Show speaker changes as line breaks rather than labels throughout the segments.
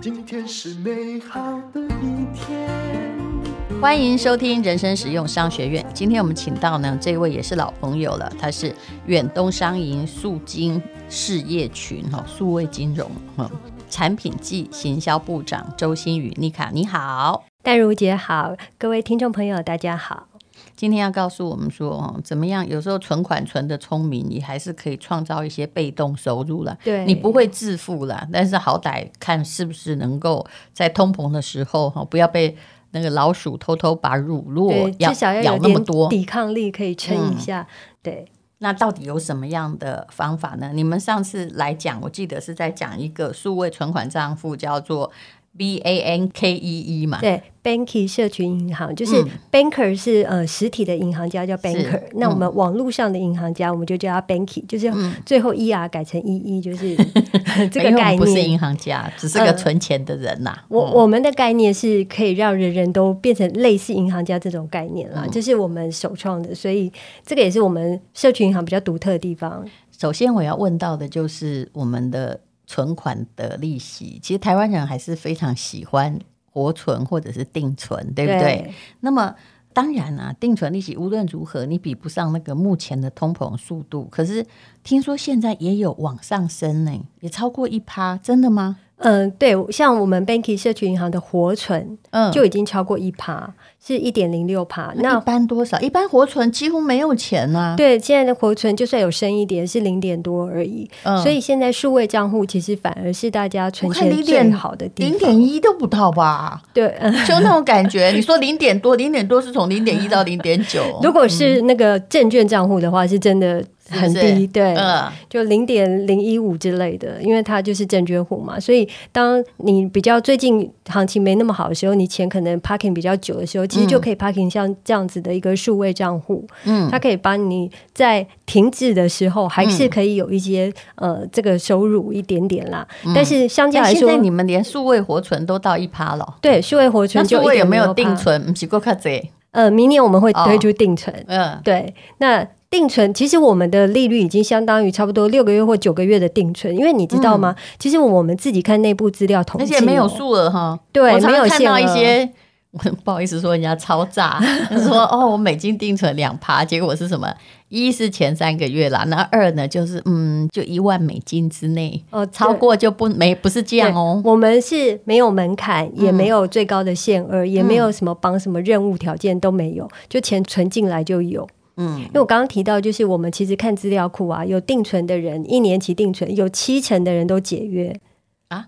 今天是美好的一天。
欢迎收听人生实用商学院。今天我们请到呢，这位也是老朋友了，他是远东商银数金事业群哈数位金融哈产品暨行销部长周新宇妮卡，你好，
戴如姐好，各位听众朋友大家好。
今天要告诉我们说哦，怎么样？有时候存款存得聪明，你还是可以创造一些被动收入了。
对，
你不会致富了，但是好歹看是不是能够在通膨的时候哈，不要被。那个老鼠偷偷把乳酪咬，
至少要有点抵抗力，可以撑一下。嗯、对，
那到底有什么样的方法呢？你们上次来讲，我记得是在讲一个数位存款账户，叫做 B A N K E E 嘛。
对。Banky 社群银行就是 Banker 是呃实体的银行家叫 Banker，那我们网络上的银行家我们就叫他 Banky，就是最后 ER 改成 EE，就是 这个概念。
不是银行家，只是个存钱的人呐。
我我们的概念是可以让人人都变成类似银行家这种概念啦，这是我们首创的，所以这个也是我们社群银行比较独特的地方。
首先我要问到的就是我们的存款的利息，其实台湾人还是非常喜欢。活存或者是定存，对不对？对，那么当然啊，定存利息无论如何，你比不上那个目前的通膨速度。可是听说现在也有往上升呢，也超过一趴，真的吗？
嗯，对，像我们 Banky 社区银行的活存，嗯，就已经超过一趴，是一点零六趴。
那一般多少？一般活存几乎没有钱啊。
对，现在的活存就算有升一点，是零点多而已。嗯，所以现在数位账户其实反而是大家存钱最好的地方，
零点一都不到吧？
对，
就那种感觉。你说零点多，零点多是从零点一到零点九。
如果是那个证券账户的话，是真的。很低，是？是对，嗯、就零点零一五之类的，因为它就是证券户嘛，所以当你比较最近行情没那么好的时候，你钱可能 parking 比较久的时候，其实就可以 parking 像这样子的一个数位账户，嗯，它可以帮你在停止的时候还是可以有一些、嗯、呃这个收入一点点啦，嗯、但是相较来说，
现在你们连数位活存都到一趴了，
对，数位活存就
数位有没有定存？不是够卡贼？
呃，明年我们会推出定存，嗯、哦，对，那。定存其实我们的利率已经相当于差不多六个月或九个月的定存，因为你知道吗？嗯、其实我们自己看内部资料统计，而且
没有数额哈。对，
没有
看到一些，不好意思说人家超诈，说哦，我美金定存两趴，结果是什么？一是前三个月啦，那二呢就是嗯，就一万美金之内哦，超过就不没不是这样哦。
我们是没有门槛，也没有最高的限额，嗯、也没有什么绑什么任务条件都没有，就钱存进来就有。嗯，因为我刚刚提到，就是我们其实看资料库啊，有定存的人，一年期定存有七成的人都解约
啊，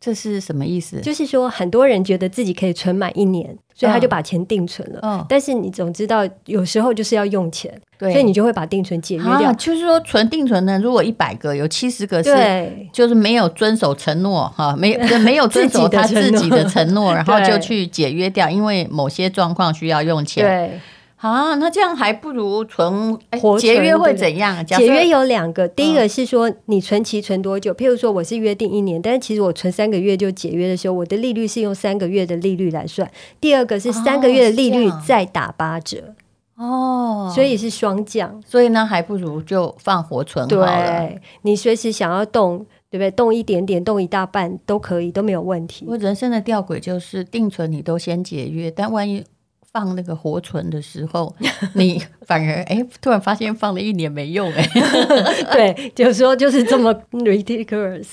这是什么意思？
就是说很多人觉得自己可以存满一年，所以他就把钱定存了。嗯，但是你总知道，有时候就是要用钱，所以你就会把定存解约掉。
啊，就是说存定存呢，如果一百个有七十个是，就是没有遵守承诺哈，没 没有遵守他自己的承诺，然后 就去解约掉，因为某些状况需要用钱。
对。
啊，那这样还不如存活存。节约会怎样？
节约有两个，第一个是说你存期存多久？嗯、譬如说我是约定一年，但是其实我存三个月就解约的时候，我的利率是用三个月的利率来算。第二个是三个月的利率再打八折哦，所以是双降。
所以呢，还不如就放活存好了。
对，你随时想要动，对不对？动一点点，动一大半都可以，都没有问题。
我人生的吊诡就是定存你都先解约，但万一。放那个活存的时候，你反而哎，突然发现放了一年没用哎，
对，有时候就是这么 ridiculous，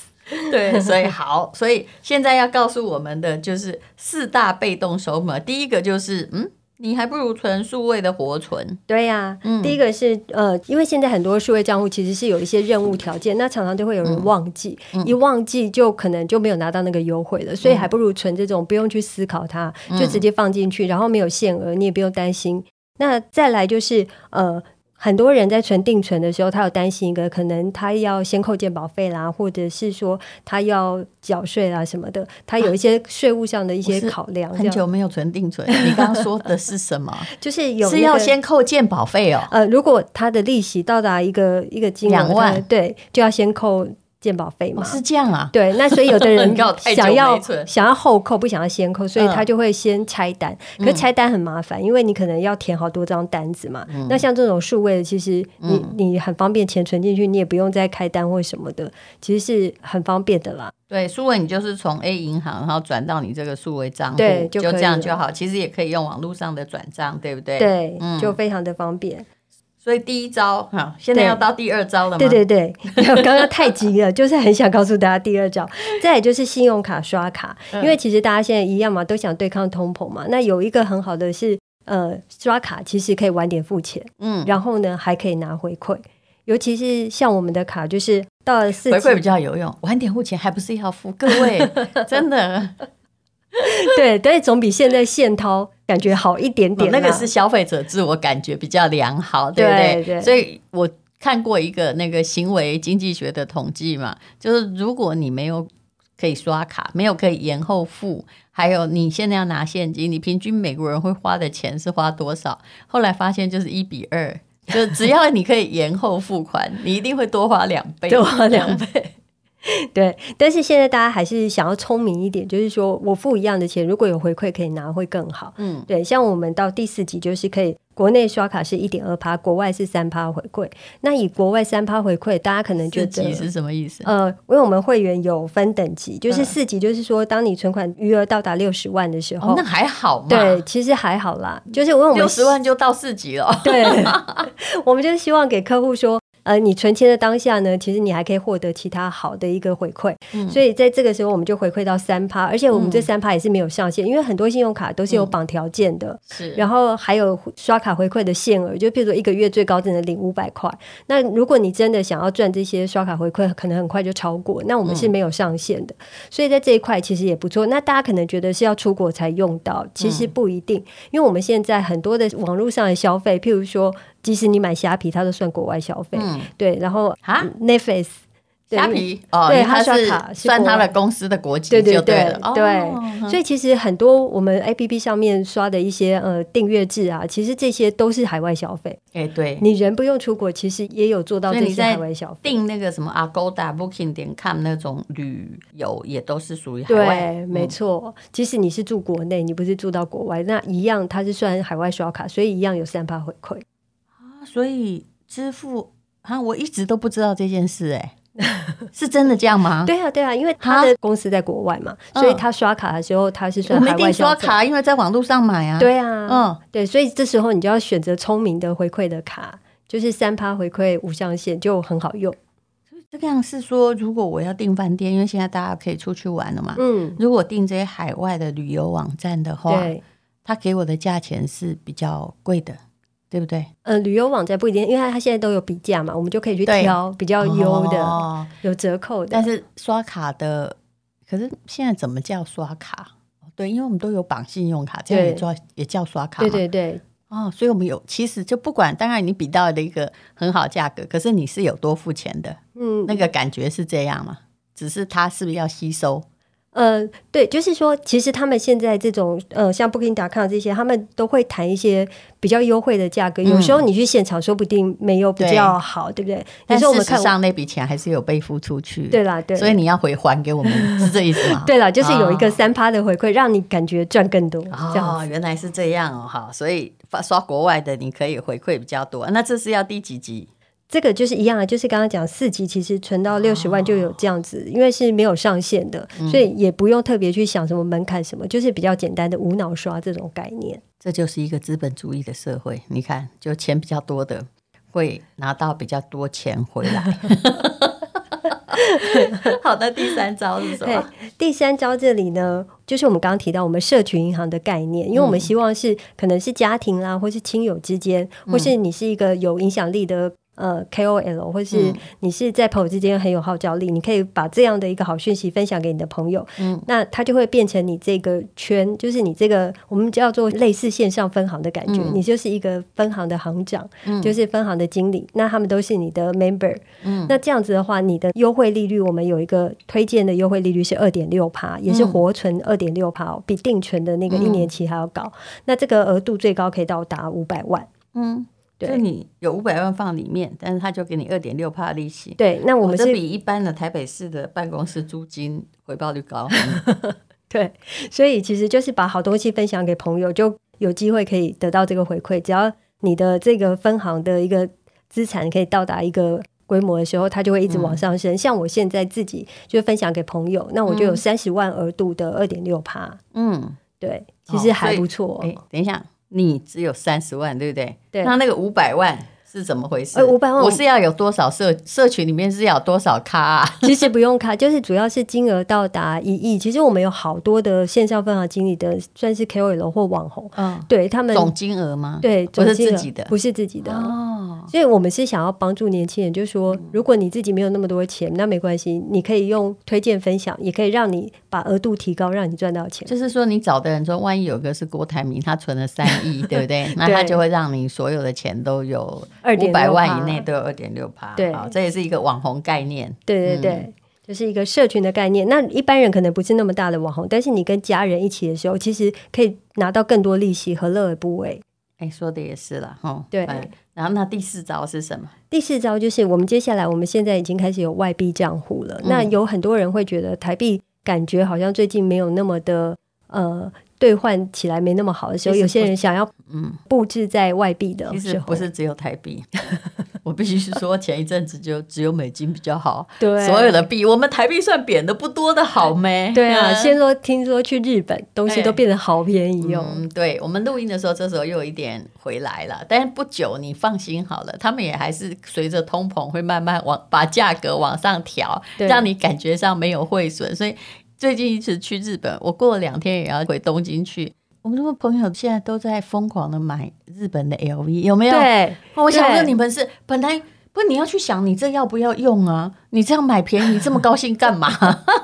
对，所以好，所以现在要告诉我们的就是四大被动收入，第一个就是嗯。你还不如存数位的活存。
对呀、啊，嗯、第一个是呃，因为现在很多数位账户其实是有一些任务条件，那常常就会有人忘记，嗯、一忘记就可能就没有拿到那个优惠了，嗯、所以还不如存这种不用去思考它，就直接放进去，然后没有限额，你也不用担心。那再来就是呃。很多人在存定存的时候，他有担心一个可能，他要先扣健保费啦，或者是说他要缴税啦什么的，他有一些税务上的一些考量。
很久没有存定存，你刚刚说的是什么？
就是有、那个、
是要先扣健保费哦。
呃，如果他的利息到达一个一个金额，两万，对，就要先扣健保费嘛、
哦？是这样啊？
对，那所以有的人 想要
想要，
后扣，不想要先扣，所以他就会先拆单。嗯、可是拆单很麻烦，因为你可能要填好多张单子嘛。嗯、那像这种数位的，其实你、嗯、你很方便，钱存进去，你也不用再开单或什么的，其实是很方便的啦。
对，数位你就是从 A 银行，然后转到你这个数位账户，
对，
就这样就好。其实也可以用网络上的转账，对不对？
对，嗯、就非常的方便。
所以第一招好，现在要到第二招了吗？
对对对，刚刚太急了，就是很想告诉大家第二招。再也就是信用卡刷卡，因为其实大家现在一样嘛，都想对抗通膨嘛。那有一个很好的是，呃，刷卡其实可以晚点付钱，嗯，然后呢还可以拿回馈，尤其是像我们的卡，就是到了四级
回馈比较有用，晚点付钱还不是要付？各位 真的。
对，但是总比现在现掏感觉好一点点，啊。
那个是消费者自我感觉比较良好，对不对？对对，所以我看过一个那个行为经济学的统计嘛，就是如果你没有可以刷卡，没有可以延后付，还有你现在要拿现金，你平均美国人会花的钱是花多少？后来发现就是一比二，就只要你可以延后付款，你一定会多花两倍，
多花两倍。对，但是现在大家还是想要聪明一点，就是说我付一样的钱，如果有回馈可以拿会更好。嗯，对，像我们到第四级就是可以，国内刷卡是一点二趴，国外是三趴回馈。那以国外三趴回馈，大家可能觉得四
级是什么意思？
呃，因为我们会员有分等级，就是四级，就是说当你存款余额到达六十万的时候，
哦，那还好嘛。
对，其实还好啦，就是我们
六十万就到四级了。
对，我们就是希望给客户说。呃，你存钱的当下呢，其实你还可以获得其他好的一个回馈，嗯、所以在这个时候我们就回馈到三趴，而且我们这三趴也是没有上限，嗯、因为很多信用卡都是有绑条件的，是、嗯，然后还有刷卡回馈的限额，就譬如说一个月最高只能领五百块，那如果你真的想要赚这些刷卡回馈，可能很快就超过，那我们是没有上限的，嗯、所以在这一块其实也不错。那大家可能觉得是要出国才用到，其实不一定，嗯、因为我们现在很多的网络上的消费，譬如说。即使你买虾皮，它都算国外消费，嗯、对。然后啊，Netflix
虾皮哦，对，它刷卡算它的公司的国籍，对对对
对。所以其实很多我们 APP 上面刷的一些呃订阅制啊，其实这些都是海外消费。
哎，对，
你人不用出国，其实也有做到这些海外消费。
订那个什么 Agoda、Booking 点 com 那种旅游，也都是属于海外。
对，没错。即使你是住国内，你不是住到国外，那一样它是算海外刷卡，所以一样有三趴回馈。
所以支付啊，我一直都不知道这件事，欸，哎，是真的这样吗？
对啊，对啊，因为他的公司在国外嘛，所以他刷卡的时候他是算海外
刷卡，因为在网络上买啊。
对啊，嗯，对，所以这时候你就要选择聪明的回馈的卡，就是三趴回馈无上限，就很好用。
这个样是说，如果我要订饭店，因为现在大家可以出去玩了嘛，嗯，如果订这些海外的旅游网站的话，对，他给我的价钱是比较贵的。对不对？
呃，旅游网站不一定，因为它现在都有比价嘛，我们就可以去挑比较优的、哦、有折扣的。
但是刷卡的，可是现在怎么叫刷卡？对，因为我们都有绑信用卡，这样也叫也叫刷卡。
对对对。
哦，所以我们有，其实就不管，当然你比到了一个很好价格，可是你是有多付钱的，嗯，那个感觉是这样嘛？只是它是不是要吸收？
呃，对，就是说，其实他们现在这种呃，像 Booking.com 这些，他们都会谈一些比较优惠的价格。嗯、有时候你去现场，说不定没有比较好，对，对不对？
但是我们看上那笔钱还是有被付出去，
对啦，对。
所以你要回还给我们，是这意思吗？
对啦，就是有一个三趴的回馈，哦、让你感觉赚更多。
哦，原来是这样哦，好，所以刷国外的你可以回馈比较多。那这是要第几级？
这个就是一样的，就是刚刚讲四级，其实存到六十万就有这样子，哦、因为是没有上限的，嗯、所以也不用特别去想什么门槛什么，就是比较简单的无脑刷这种概念。
这就是一个资本主义的社会，你看，就钱比较多的会拿到比较多钱回来。好的，第三招是什么？
第三招这里呢，就是我们刚刚提到我们社群银行的概念，因为我们希望是可能是家庭啦，或是亲友之间，或是你是一个有影响力的。呃，KOL 或是你是在朋友之间很有号召力，嗯、你可以把这样的一个好讯息分享给你的朋友，嗯，那他就会变成你这个圈，就是你这个我们叫做类似线上分行的感觉，嗯、你就是一个分行的行长，嗯，就是分行的经理，那他们都是你的 member，嗯，那这样子的话，你的优惠利率我们有一个推荐的优惠利率是二点六趴，也是活存二点六趴，比定存的那个一年期还要高，嗯、那这个额度最高可以到达五百万，嗯。
就你有五百万放里面，但是他就给你二点六帕利息。
对，那我们是
这比一般的台北市的办公室租金回报率高。
对，所以其实就是把好东西分享给朋友，就有机会可以得到这个回馈。只要你的这个分行的一个资产可以到达一个规模的时候，它就会一直往上升。嗯、像我现在自己就分享给朋友，那我就有三十万额度的二点六趴。嗯，对，其实还不错。哎、
哦，等一下。你只有三十万，对不对？
对。
那那个五百万是怎么回事？
五百万，
我是要有多少社社群里面是要有多少咖啊？
其实不用咖，就是主要是金额到达一亿。其实我们有好多的线上分行经理的，算是 KOL 或网红。嗯，对他们
总金额吗？
对，
不是自己的，
不是自己的哦。所以我们是想要帮助年轻人，就是说，如果你自己没有那么多钱，那没关系，你可以用推荐分享，也可以让你把额度提高，让你赚到钱。
就是说，你找的人说，万一有个是郭台铭，他存了三亿，对不对？那他就会让你所有的钱都有五百万以内都有二点六趴。
对，
这也是一个网红概念。
对对对，嗯、就是一个社群的概念。那一般人可能不是那么大的网红，但是你跟家人一起的时候，其实可以拿到更多利息，何乐而不为？
哎，说的也是了，哈。
对。
然后那第四招是什么？
第四招就是我们接下来，我们现在已经开始有外币账户了。嗯、那有很多人会觉得台币感觉好像最近没有那么的呃。兑换起来没那么好的时候，有些人想要嗯。布置在外币的时候，
其实不是只有台币，我必须是说前一阵子就只有美金比较好，
对，
所有的币我们台币算贬的不多的好没？
对啊，先说听说去日本东西都变得好便宜哦。
嗯，对，我们录音的时候，这时候又有一点回来了，但是不久你放心好了，他们也还是随着通膨会慢慢往把价格往上调，让你感觉上没有汇损，所以。最近一次去日本，我过了两天也要回东京去。我们那个朋友现在都在疯狂的买日本的 LV，有没有？
对，
我想问你们是本来不，你要去想你这要不要用啊？你这样买便宜这么高兴干嘛？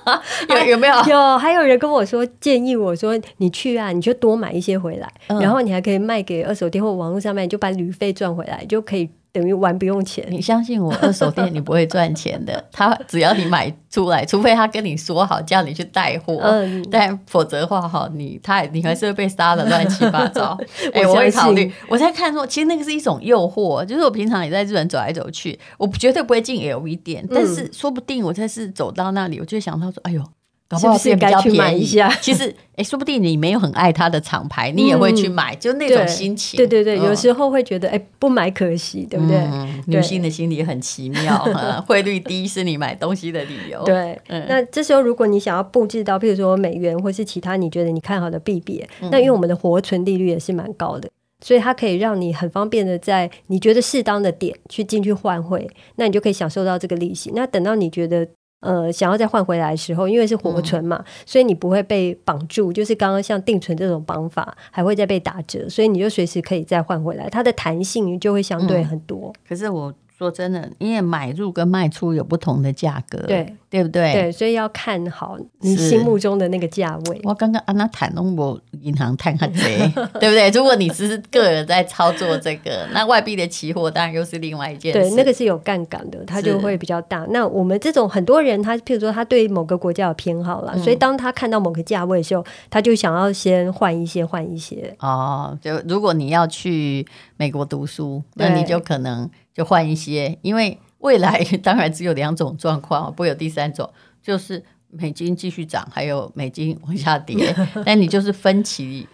有有没有？
有，还有人跟我说建议我说你去啊，你就多买一些回来，嗯、然后你还可以卖给二手店或网络上面，就把旅费赚回来，就可以。等于玩不用钱，
你相信我，二手店你不会赚钱的。他只要你买出来，除非他跟你说好叫你去带货，嗯，但否则的话哈，你他你还是会被杀的乱七八糟。哎、欸，我会考虑。我在看说，其实那个是一种诱惑，就是我平常也在日本走来走去，我绝对不会进 LV 店，但是说不定我这次走到那里，我就想到说，哎呦。搞不好是该去买一下。其实，哎，说不定你没有很爱它的厂牌，你也会去买，就那种心情。
对对对，有时候会觉得，哎，不买可惜，对不对？
女性的心理很奇妙，汇率低是你买东西的理由。
对，那这时候如果你想要布置到，譬如说美元或是其他你觉得你看好的币别，那因为我们的活存利率也是蛮高的，所以它可以让你很方便的在你觉得适当的点去进去换汇，那你就可以享受到这个利息。那等到你觉得。呃，想要再换回来的时候，因为是活存嘛，嗯、所以你不会被绑住。就是刚刚像定存这种绑法，还会再被打折，所以你就随时可以再换回来，它的弹性就会相对很多。
嗯、可是我。说真的，因为买入跟卖出有不同的价格，
对
对不对？
对，所以要看好你心目中的那个价位。
我刚刚安娜谈拢我银行谈下贼，对不对？如果你只是个人在操作这个，那外币的期货当然又是另外一件事。
对，那个是有杠杆的，它就会比较大。那我们这种很多人，他譬如说他对某个国家有偏好了，嗯、所以当他看到某个价位的时候，他就想要先换一些，换一些。
哦，就如果你要去美国读书，那你就可能就换一些，因为。未来 当然只有两种状况，不会有第三种，就是美金继续涨，还有美金往下跌。但你就是分期，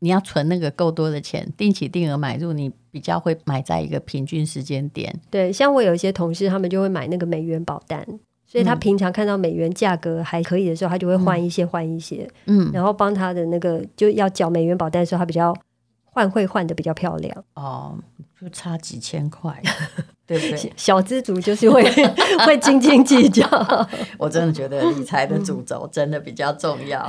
你要存那个够多的钱，定期定额买入，你比较会买在一个平均时间点。
对，像我有一些同事，他们就会买那个美元保单，所以他平常看到美元价格还可以的时候，他就会换一些换一些，嗯，然后帮他的那个就要缴美元保单的时候，他比较换汇换的比较漂亮。
哦，就差几千块。对不对？
小资族就是会 会斤斤计较。
我真的觉得理财的主轴真的比较重要，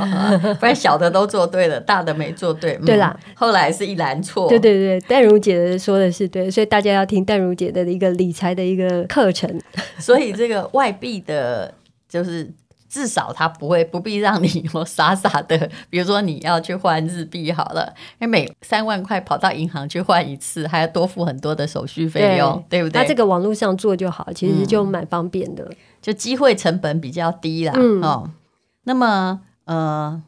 不然小的都做对了，大的没做对。
对啦，
后来是一篮错。
对对对，淡如姐说的是对，所以大家要听淡如姐的一个理财的一个课程。
所以这个外币的，就是。至少他不会不必让你我傻傻的，比如说你要去换日币好了，因为每三万块跑到银行去换一次，还要多付很多的手续费用，对，对不对？那
这个网络上做就好，其实就蛮方便的，嗯、
就机会成本比较低啦。嗯、哦，那么呃，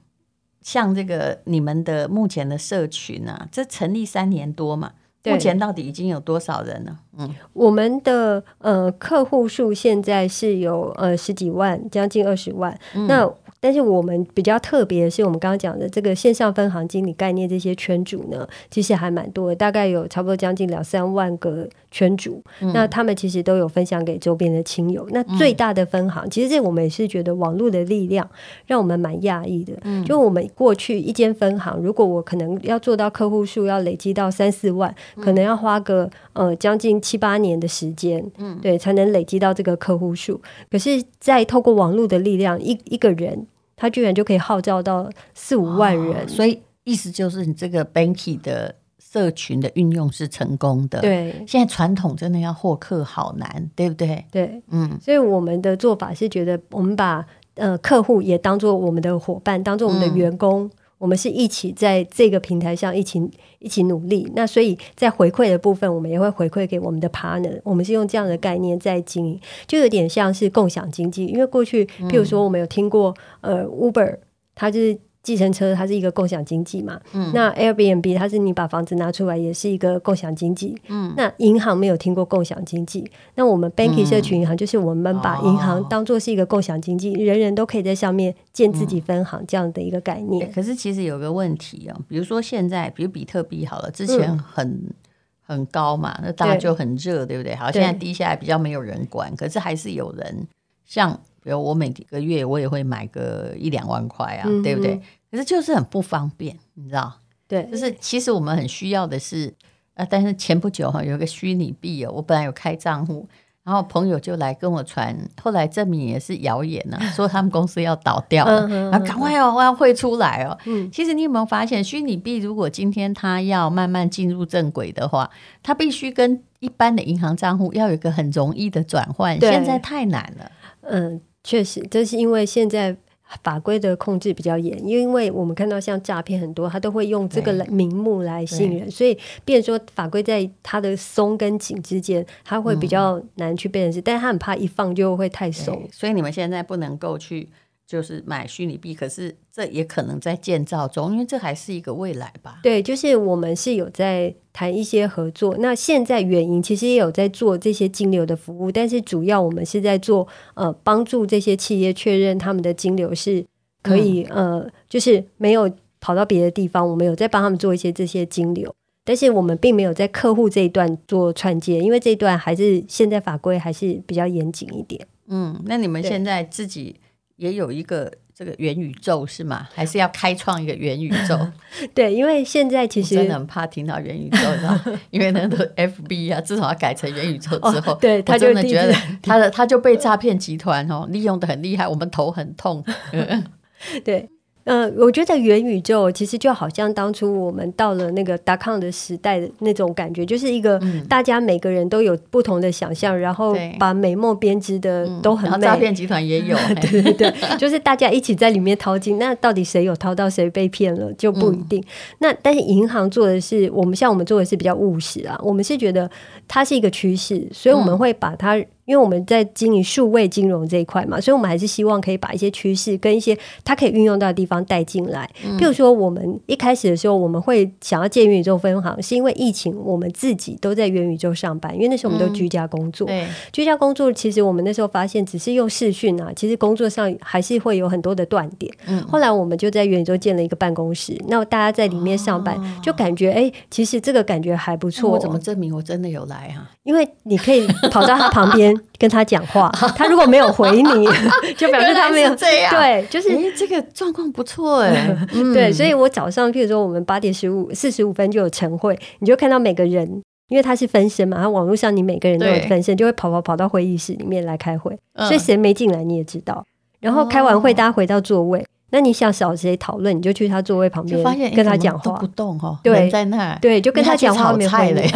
像这个你们的目前的社群啊，这成立三年多嘛，目前到底已经有多少人了？嗯，
我们的呃客户数现在是有呃十几万，将近二十万。嗯、那但是我们比较特别的是，我们刚刚讲的这个线上分行经理概念，这些圈主呢，其实还蛮多的，大概有差不多将近两三万个圈主。嗯、那他们其实都有分享给周边的亲友。那最大的分行，嗯、其实这我们也是觉得网络的力量让我们蛮讶异的。嗯、就我们过去一间分行，如果我可能要做到客户数要累积到三四万，嗯、可能要花个呃将近七八年的时间，嗯，对，才能累积到这个客户数。可是，在透过网络的力量，一一个人。他居然就可以号召到四五万人，
哦，所以意思就是你这个 Banky 的社群的运用是成功的。
对，
现在传统真的要获客好难，对不对？
对，嗯，所以我们的做法是觉得，我们把呃客户也当做我们的伙伴，当做我们的员工。嗯我们是一起在这个平台上一起一起努力，那所以在回馈的部分，我们也会回馈给我们的 partner。我们是用这样的概念在经营，就有点像是共享经济。因为过去，譬如说，我们有听过、呃 Uber，它就是。计程车它是一个共享经济嘛，嗯，那 Airbnb 它是你把房子拿出来也是一个共享经济，嗯，那银行没有听过共享经济，那我们 Banky 社群银行就是我们把银行当做是一个共享经济，哦、人人都可以在上面建自己分行这样的一个概念。
可是其实有个问题哦，比如说现在，比如比特币好了，之前很、嗯、很高嘛，那大家就很热，对，对不对？好，现在低下来比较没有人管，可是还是有人像。比如我每个月我也会买个一两万块啊，嗯、对不对？可是就是很不方便，你知道？
对，
就是其实我们很需要的是，呃，但是前不久哈有一个虚拟币哦，我本来有开账户，然后朋友就来跟我传，后来证明也是谣言呐、啊，说他们公司要倒掉了，然后赶快哦，我要汇出来哦。嗯，其实你有没有发现，虚拟币如果今天它要慢慢进入正轨的话，它必须跟一般的银行账户要有一个很容易的转换，对现在太难了。嗯。
确实，这是因为现在法规的控制比较严，因为我们看到像诈骗很多，他都会用这个名目来吸引人，所以变成说法规在它的松跟紧之间，他会比较难去辨识，嗯、但是他很怕一放就会太松，
所以你们现在不能够去。就是买虚拟币，可是这也可能在建造中，因为这还是一个未来吧。
对，就是我们是有在谈一些合作。那现在原因其实也有在做这些金流的服务，但是主要我们是在做呃帮助这些企业确认他们的金流是可以、嗯、呃，就是没有跑到别的地方，我们有在帮他们做一些这些金流，但是我们并没有在客户这一段做串接，因为这一段还是现在法规还是比较严谨一点。
嗯，那你们现在自己？也有一个这个元宇宙是吗？还是要开创一个元宇宙？
对，因为现在其实
真的很怕听到元宇宙，因为那个 FB 啊，自从要改成元宇宙之后，
哦、对，他
就真的觉得他的他就被诈骗集团哦利用的很厉害，我们头很痛。
对。呃，我觉得元宇宙其实就好像当初我们到了那个 dot-com 的时代的那种感觉，就是一个大家每个人都有不同的想象，嗯、然后把美梦编织的都很美。
诈骗集团也有，
对对对，就是大家一起在里面淘金。那到底谁有淘到，谁被骗了就不一定。嗯、那但是银行做的是，我们像我们做的是比较务实啊，我们是觉得它是一个趋势，所以我们会把它。因为我们在经营数位金融这一块嘛，所以我们还是希望可以把一些趋势跟一些它可以运用到的地方带进来。嗯、譬如说，我们一开始的时候，我们会想要建元宇宙分行，是因为疫情，我们自己都在元宇宙上班，因为那时候我们都居家工作。嗯、居家工作其实我们那时候发现，只是用视讯啊，其实工作上还是会有很多的断点。嗯、后来我们就在元宇宙建了一个办公室，那大家在里面上班，哦、就感觉哎，其实这个感觉还不错。
我怎么证明我真的有来啊？
因为你可以跑到他旁边。跟他讲话，他如果没有回你，就表示他没有
这样。
对，就是
这个状况不错哎。
对，所以我早上，譬如说我们八点十五四十五分就有晨会，你就看到每个人，因为他是分身嘛，然后网络上你每个人都有分身，就会跑跑跑到会议室里面来开会。所以谁没进来你也知道。然后开完会，大家回到座位，那你想找谁讨论，你就去他座位旁边，跟他讲话。
不动哈，
对，
在那，
对，就跟他讲话。没菜了。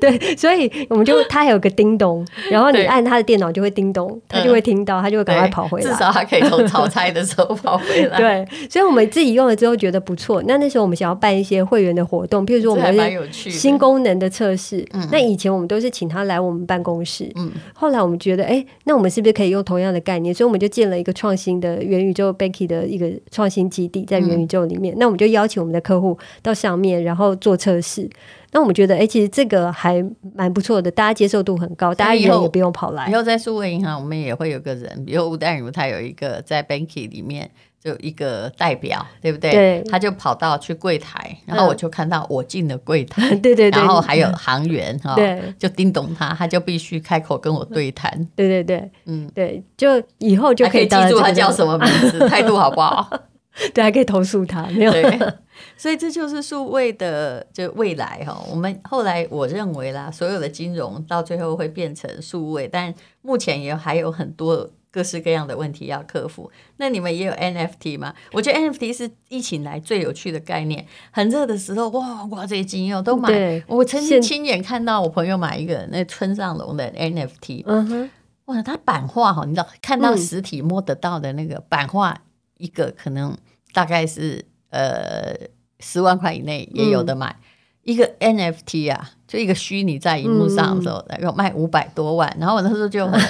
对，所以我们就他还有个叮咚，然后你按他的电脑就会叮咚，他就会听到，他就会赶快跑回来。
至少他可以从炒菜的时候跑回来。
对，所以我们自己用了之后觉得不错。那那时候我们想要办一些会员的活动，比如说我们有新功能的测试。那以前我们都是请他来我们办公室，嗯，后来我们觉得，哎，那我们是不是可以用同样的概念？所以我们就建了一个创新的的元宇宙 Banky 的一个创新基地，在元宇宙里面。嗯、那我们就邀请我们的客户到上面，然后做测试。那我们觉得，哎、欸，其实这个还蛮不错的，大家接受度很高，大家以后也不用跑来。
以后在数位银行，我们也会有个人，比如吴淡如，他有一个在 Banky 里面。就一个代表，对不对？
对，
他就跑到去柜台，然后我就看到我进了柜台，
嗯、对对对，
然后还有行员 哈，
对，
就叮咚他，他就必须开口跟我对谈，
对对对，嗯，对，就以后就可以，
可以记住他叫什么名字，态度好不好？
对，还可以投诉他，没有。
对，所以这就是数位的就未来哈。我们后来我认为啦，所有的金融到最后会变成数位，但目前也还有很多。各式各样的问题要克服，那你们也有 NFT 吗？我觉得 NFT 是疫情来最有趣的概念。很热的时候，哇哇，这些金友都买。我曾经亲眼看到我朋友买一个那村上隆的 NFT，嗯哼，哇，他版画哈，你知道看到实体摸得到的那个版画，一个可能大概是呃十万块以内也有的买。嗯、一个 NFT 啊，就一个虚拟在荧幕上的时候，然后、卖五百多万。然后我那时候就很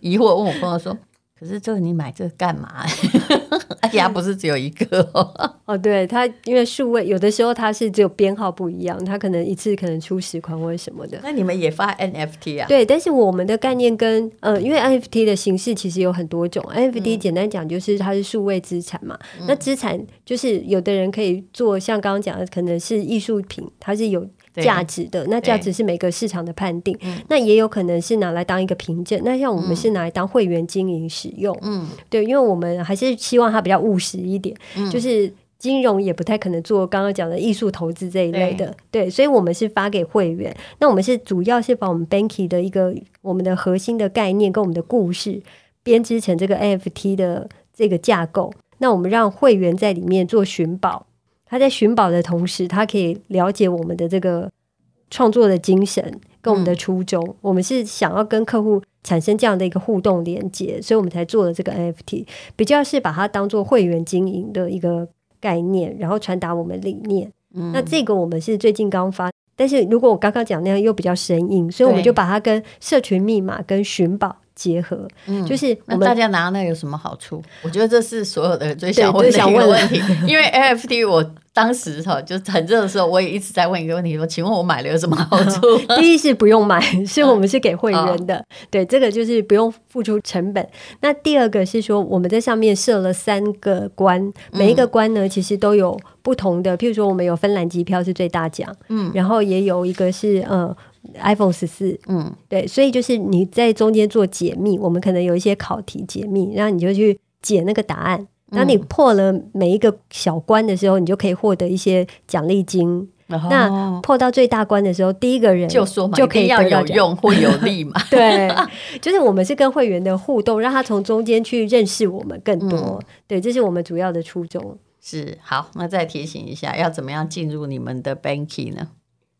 疑惑，问我朋友说。可是这个你买这干嘛？而 且它不是只有一个哦。
哦，对，它因为数位有的时候它是只有编号不一样，它可能一次可能出十款或者什么的。
那你们也发 NFT 啊？
对，但是我们的概念跟呃，因为 NFT 的形式其实有很多种。NFT 简单讲就是它是数位资产嘛。嗯、那资产就是有的人可以做，像刚刚讲的，可能是艺术品，它是有。价值的，那价值是每个市场的判定，那也有可能是拿来当一个凭证。那像我们是拿来当会员经营使用，嗯，对，因为我们还是希望它比较务实一点，嗯，就是金融也不太可能做刚刚讲的艺术投资这一类的，对，对，所以我们是发给会员。那我们是主要是把我们 Banky 的一个我们的核心的概念跟我们的故事编织成这个 NFT 的这个架构，那我们让会员在里面做寻宝。他在寻宝的同时，他可以了解我们的这个创作的精神跟我们的初衷。嗯、我们是想要跟客户产生这样的一个互动连接，所以我们才做了这个 NFT，比较是把它当做会员经营的一个概念，然后传达我们理念。嗯、那这个我们是最近刚发，但是如果我刚刚讲那样又比较生硬，所以我们就把它跟社群密码跟寻宝。结合，嗯，就是我们
大家拿那有什么好处？我觉得这是所有的人最想问的一个问题。因为 NFT，我当时哈就很热的时候，我也一直在问一个问题：说，请问我买了有什么好处？
第一是不用买，是我们是给会员的，对，这个就是不用付出成本。那第二个是说，我们在上面设了三个关，每一个关呢，其实都有不同的。譬如说，我们有芬兰机票是最大奖，嗯，然后也有一个是呃。iPhone 十四，嗯，对，所以就是你在中间做解密，我们可能有一些考题解密，然后你就去解那个答案。当你破了每一个小关的时候，你就可以获得一些奖励金。哦、那破到最大关的时候，第一个人
就说嘛，
就可以
要有用或有利 嘛。
对，就是我们是跟会员的互动，让他从中间去认识我们更多。嗯、对，这是我们主要的初衷。
是，好，那再提醒一下，要怎么样进入你们的 Banky 呢？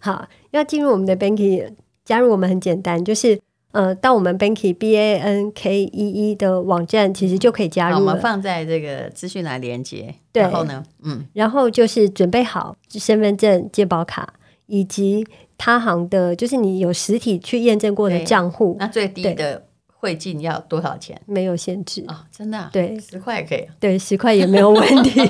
好，要进入我们的 Banky，加入我们很简单，就是呃，到我们 Banky B A N K E E 的网站，其实就可以加入。
我们放在这个资讯栏连接。对，然后呢，嗯，
然后就是准备好身份证、健保卡以及他行的，就是你有实体去验证过的账户。
那最低的汇进要多少钱？
没有限制
啊、哦，真的、啊？
对，
十块也可以。
对，十块也没有问题。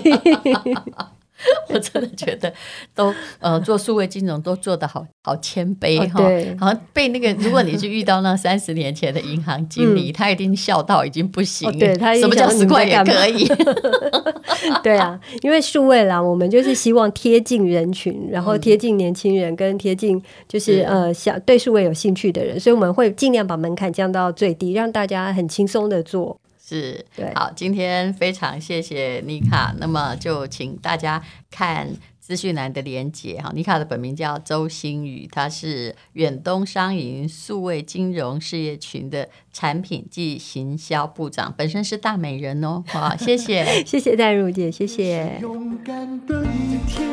我真的觉得都呃做数位金融都做得好好谦卑哈，好像被那个如果你去遇到那三十年前的银行经理，他一定笑到已经不行了。对，他什么叫十块也可以？
对啊，因为数位啦，我们就是希望贴近人群，然后贴近年轻人，跟贴近就是呃想对数位有兴趣的人，所以我们会尽量把门槛降到最低，让大家很轻松的做。
是，对，好，今天非常谢谢妮卡，那么就请大家看资讯栏的连接哈。妮卡的本名叫周星宇，她是远东商银数位金融事业群的产品暨行销部长，本身是大美人哦。好，谢谢，
谢谢戴茹姐，谢谢。勇敢的一天，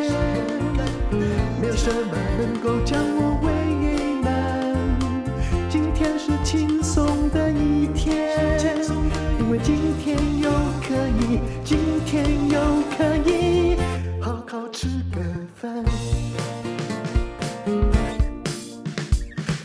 没有什么能够将我